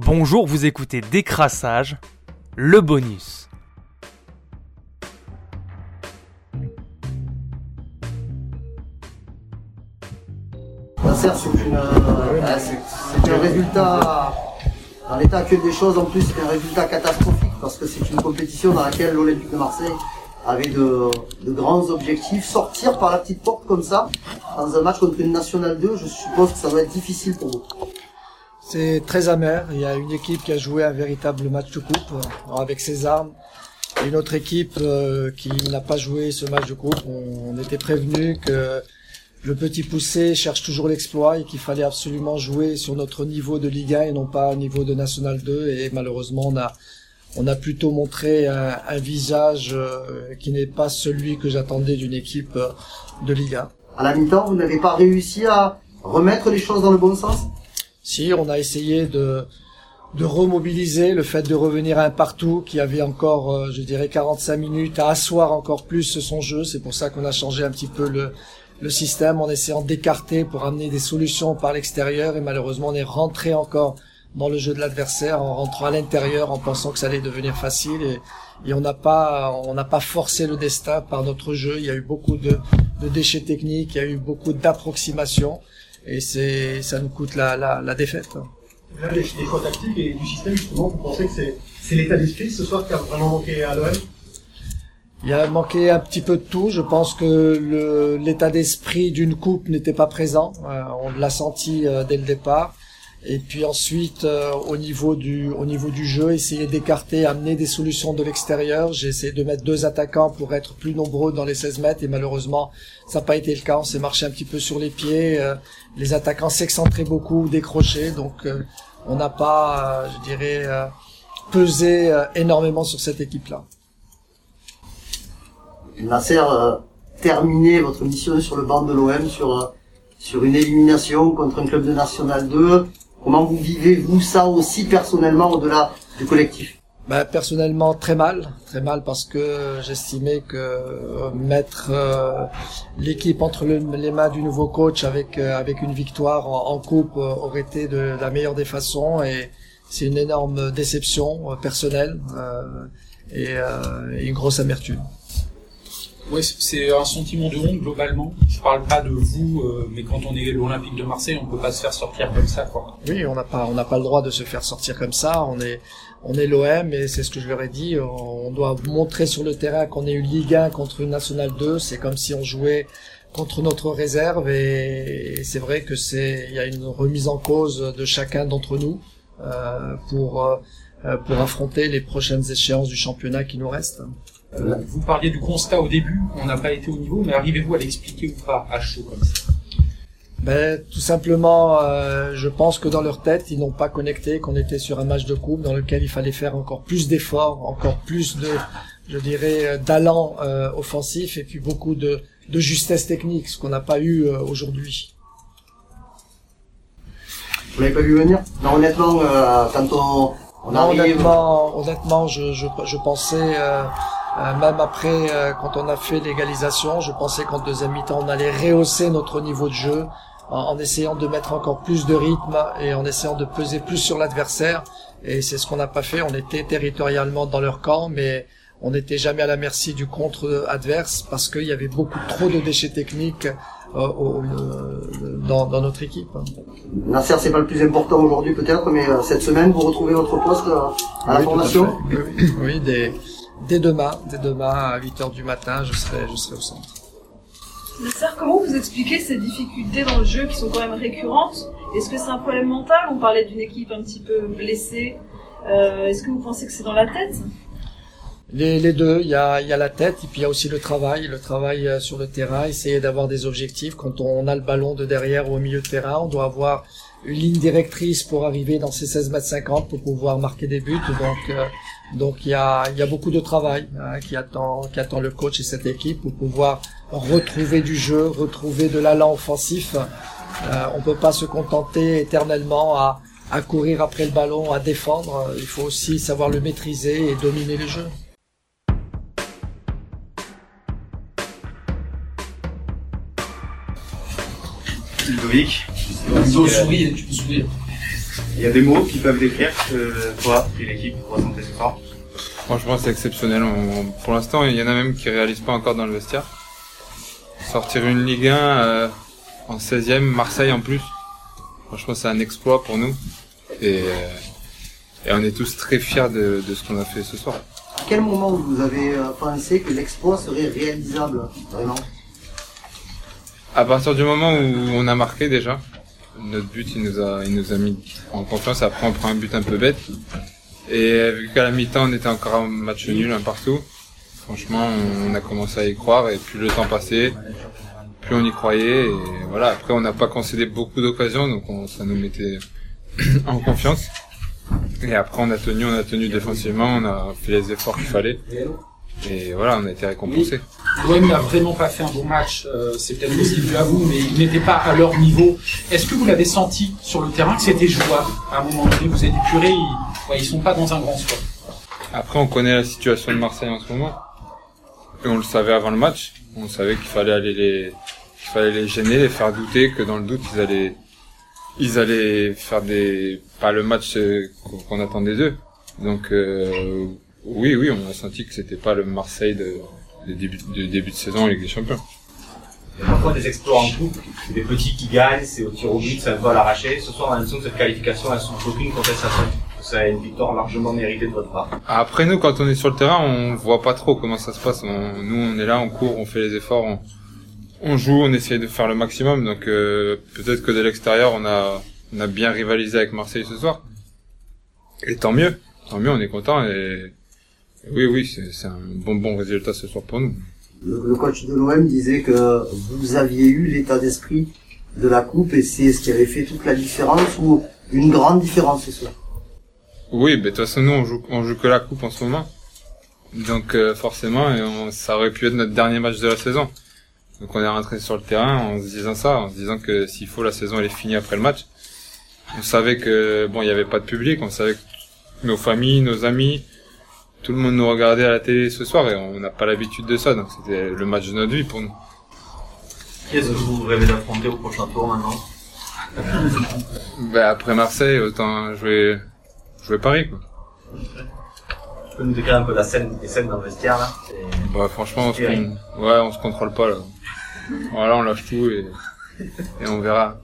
Bonjour, vous écoutez Décrassage, le bonus. Euh, c'est- c'est un résultat, dans l'état actuel des choses, en plus, c'est un résultat catastrophique parce que c'est une compétition dans laquelle l'Olympique de Marseille avait de grands objectifs. Sortir par la petite porte comme ça, dans un match contre une Nationale 2, je suppose que ça va être difficile pour vous. C'est très amer. Il y a une équipe qui a joué un véritable match de coupe avec ses armes. Une autre équipe euh, qui n'a pas joué ce match de coupe. On, était prévenu que le petit poussé cherche toujours l'exploit et qu'il fallait absolument jouer sur notre niveau de Ligue 1 et non pas au niveau de National 2. Et malheureusement, on a, on a plutôt montré un, un visage euh, qui n'est pas celui que j'attendais d'une équipe euh, de Ligue 1. À la mi-temps, vous n'avez pas réussi à remettre les choses dans le bon sens? Si, on a essayé de, de remobiliser le fait de revenir à un partout qui avait encore, euh, je dirais, 45 minutes à asseoir encore plus son jeu. C'est pour ça qu'on a changé un petit peu le, le système en essayant d'écarter pour amener des solutions par l'extérieur et malheureusement on est rentré encore dans le jeu de l'adversaire en rentrant à l'intérieur en pensant que ça allait devenir facile et, et on n'a pas pas forcé le destin par notre jeu. Il y a eu beaucoup de, de déchets techniques, il y a eu beaucoup d'approximations et c'est ça nous coûte la, la, la défaite. Là, des, des choix tactiques et du système, justement, vous pensez que c'est, c'est l'état d'esprit ce soir qui a vraiment manqué à l'OM? Il a manqué un petit peu de tout. Je pense que le- l'état d'esprit d'une coupe n'était pas présent. Euh, on l'a senti euh, dès le départ. Et puis ensuite, euh, au niveau du au niveau du jeu, essayer d'écarter, amener des solutions de l'extérieur. J'ai essayé de mettre deux attaquants pour être plus nombreux dans les 16 mètres et malheureusement, ça n'a pas été le cas. On s'est marché un petit peu sur les pieds. Euh, les attaquants s'excentraient beaucoup, décrochaient. Donc, euh, on n'a pas, euh, je dirais, euh, pesé euh, énormément sur cette équipe-là. Nasser, terminer votre mission sur le banc de l'OM, sur, sur une élimination contre un club de National 2. Comment vous vivez, vous, ça aussi personnellement, au-delà du collectif? Bah, personnellement très mal, très mal parce que j'estimais que euh, mettre euh, l'équipe entre le- les mains du nouveau coach avec euh, avec une victoire en, coupe aurait été de la meilleure des façons. Et c'est une énorme déception personnelle et, et une grosse amertume. Ouais, c'est- un sentiment de honte globalement. Je parle pas de vous, euh, mais quand on est l'Olympique de Marseille, on peut pas se faire sortir comme ça, quoi. Oui, on n'a pas on n'a pas le droit de se faire sortir comme ça. On est on est l'OM et c'est ce que je leur ai dit. On doit montrer sur le terrain qu'on est une Ligue 1 contre une Nationale 2. C'est comme si on jouait contre notre réserve et, c'est vrai que c'est il y a une remise en cause de chacun d'entre nous euh, pour euh, pour affronter les prochaines échéances du championnat qui nous restent. Euh, vous parliez du constat au début, on n'a pas été au niveau, mais arrivez-vous à l'expliquer ou pas à chaud comme ça Ben, tout simplement, euh, je pense que dans leur tête, ils n'ont pas connecté qu'on était sur un match de coupe dans lequel il fallait faire encore plus d'efforts, encore plus de, je dirais, euh, d'allant euh, offensif et puis beaucoup de, de justesse technique, ce qu'on n'a pas eu euh, aujourd'hui. Vous l'avez pas vu venir? Non, honnêtement, euh, quand on, on Non, arrive... honnêtement, honnêtement, je, je, je pensais, euh, même après, euh, quand on a fait l'égalisation, je pensais qu'en deuxième mi-temps, on allait rehausser notre niveau de jeu en, en essayant de mettre encore plus de rythme et en essayant de peser plus sur l'adversaire. Et c'est ce qu'on n'a pas fait. On était territorialement dans leur camp, mais on n'était jamais à la merci du contre adverse parce qu'il y avait beaucoup trop de déchets techniques euh, au- euh, dans, dans notre équipe. Nasser, c'est pas le plus important aujourd'hui peut-être, mais euh, cette semaine, vous retrouvez votre poste euh, à la Oui, formation? Oui, oui, dès, dès demain, dès demain à 8 heures du matin, je serai, je serai au centre. Nasser, comment vous expliquez ces difficultés dans le jeu qui sont quand même récurrentes? Est-ce que c'est un problème mental? On parlait d'une équipe un petit peu blessée. Euh, Est-ce que vous pensez que c'est dans la tête? Les, les deux, il y a, il y a la tête et puis il y a aussi le travail, le travail euh, sur le terrain, essayer d'avoir des objectifs. Quand on a le ballon de derrière ou au milieu de terrain, on doit avoir une ligne directrice pour arriver dans ces 16 mètres 50 pour pouvoir marquer des buts. Donc, euh, donc il y a, y a beaucoup de travail hein, qui attend, qui attend le coach et cette équipe pour pouvoir retrouver du jeu, retrouver de l'allant offensif. Euh, on peut pas se contenter éternellement à, à courir après le ballon, à défendre. Il faut aussi savoir le maîtriser et dominer le jeu. Ludovic. Ils ont souri, tu peux sourire. Il y a des mots qui peuvent décrire que toi et l'équipe ressentent ce soir Franchement, c'est exceptionnel. On- pour l'instant, il y en a même qui réalisent pas encore dans le vestiaire. Sortir une Ligue 1 euh, en 16e, Marseille en plus. Franchement, c'est un exploit pour nous. Et, euh, et on est tous très fiers de, de ce qu'on a fait ce soir. À quel moment vous avez euh, pensé que l'exploit serait réalisable, vraiment? À partir du moment où on a marqué déjà, notre but, il nous a, il nous a mis en confiance. Après, on prend un but un peu bête. Et vu qu'à la mi-temps, on était encore en match nul, un partout, franchement, on a commencé à y croire. Et plus le temps passait, plus on y croyait. Et voilà, après, on n'a pas concédé beaucoup d'occasions, donc on- ça nous mettait en confiance. Et après, on a tenu, on a tenu défensivement, on a fait les efforts qu'il fallait. Et voilà, on a été récompensé. L'OM n'a vraiment pas fait un bon match, euh, c'est peut-être aussi dû à vous, mais ils n'étaient pas à leur niveau. Est-ce que vous l'avez senti sur le terrain que c'était jouable À un moment donné, vous avez dit purée, ils, ouais, ils sont pas dans un grand sport. Après, on connaît la situation de Marseille en ce moment. Et on le savait avant le match. On savait qu'il fallait aller les, qu'il fallait les gêner, les faire douter, que dans le doute, ils allaient, ils allaient faire des, pas le match euh, qu'on- qu'on attendait d'eux. Donc, euh, oui, oui, on a senti que c'était pas le Marseille de, de début, de début de saison Ligue des Champions. Il y a parfois des exploits en couple, c'est des petits qui gagnent, c'est au tir au but, c'est un peu à l'arraché. Ce soir, on a l'impression que cette qualification, elle souffre aucune contestation. C'est une victoire largement méritée de votre part. Après nous, quand on est sur le terrain, on voit pas trop comment ça se passe. On- nous, on est là, on court, on fait les efforts, on, on joue, on essaie de faire le maximum. Donc euh, peut-être que de l'extérieur, on a, on a bien rivalisé avec Marseille ce soir. Et tant mieux, tant mieux, on est content. Et oui, oui, c'est un bon bon résultat ce soir pour nous. le, le coach de l'OM disait que vous aviez eu l'état d'esprit de la coupe et c'est ce qui avait fait toute la différence ou une grande différence ce soir. Oui, mais de toute façon, nous, on joue, on joue que la coupe en ce moment. Donc, euh, forcément, et on- ça aurait pu être notre dernier match de la saison. Donc, on est rentré sur le terrain en se disant ça, en se disant que s'il faut, la saison, elle est finie après le match. On savait que, bon, il n'y avait pas de public, on savait que nos familles, nos amis, tout le monde nous regardait à la télé ce soir et on n'a pas l'habitude de ça. Donc, c'était le match de notre vie pour nous. Qui est-ce que vous rêvez d'affronter au prochain tour maintenant Ben, après Marseille, autant jouer, jouer Paris, quoi. Tu peux nous décrire un peu la scène, les scènes dans le vestiaire là Bah franchement, on se, ouais, on se contrôle pas là. Voilà, on lâche tout et, et on verra.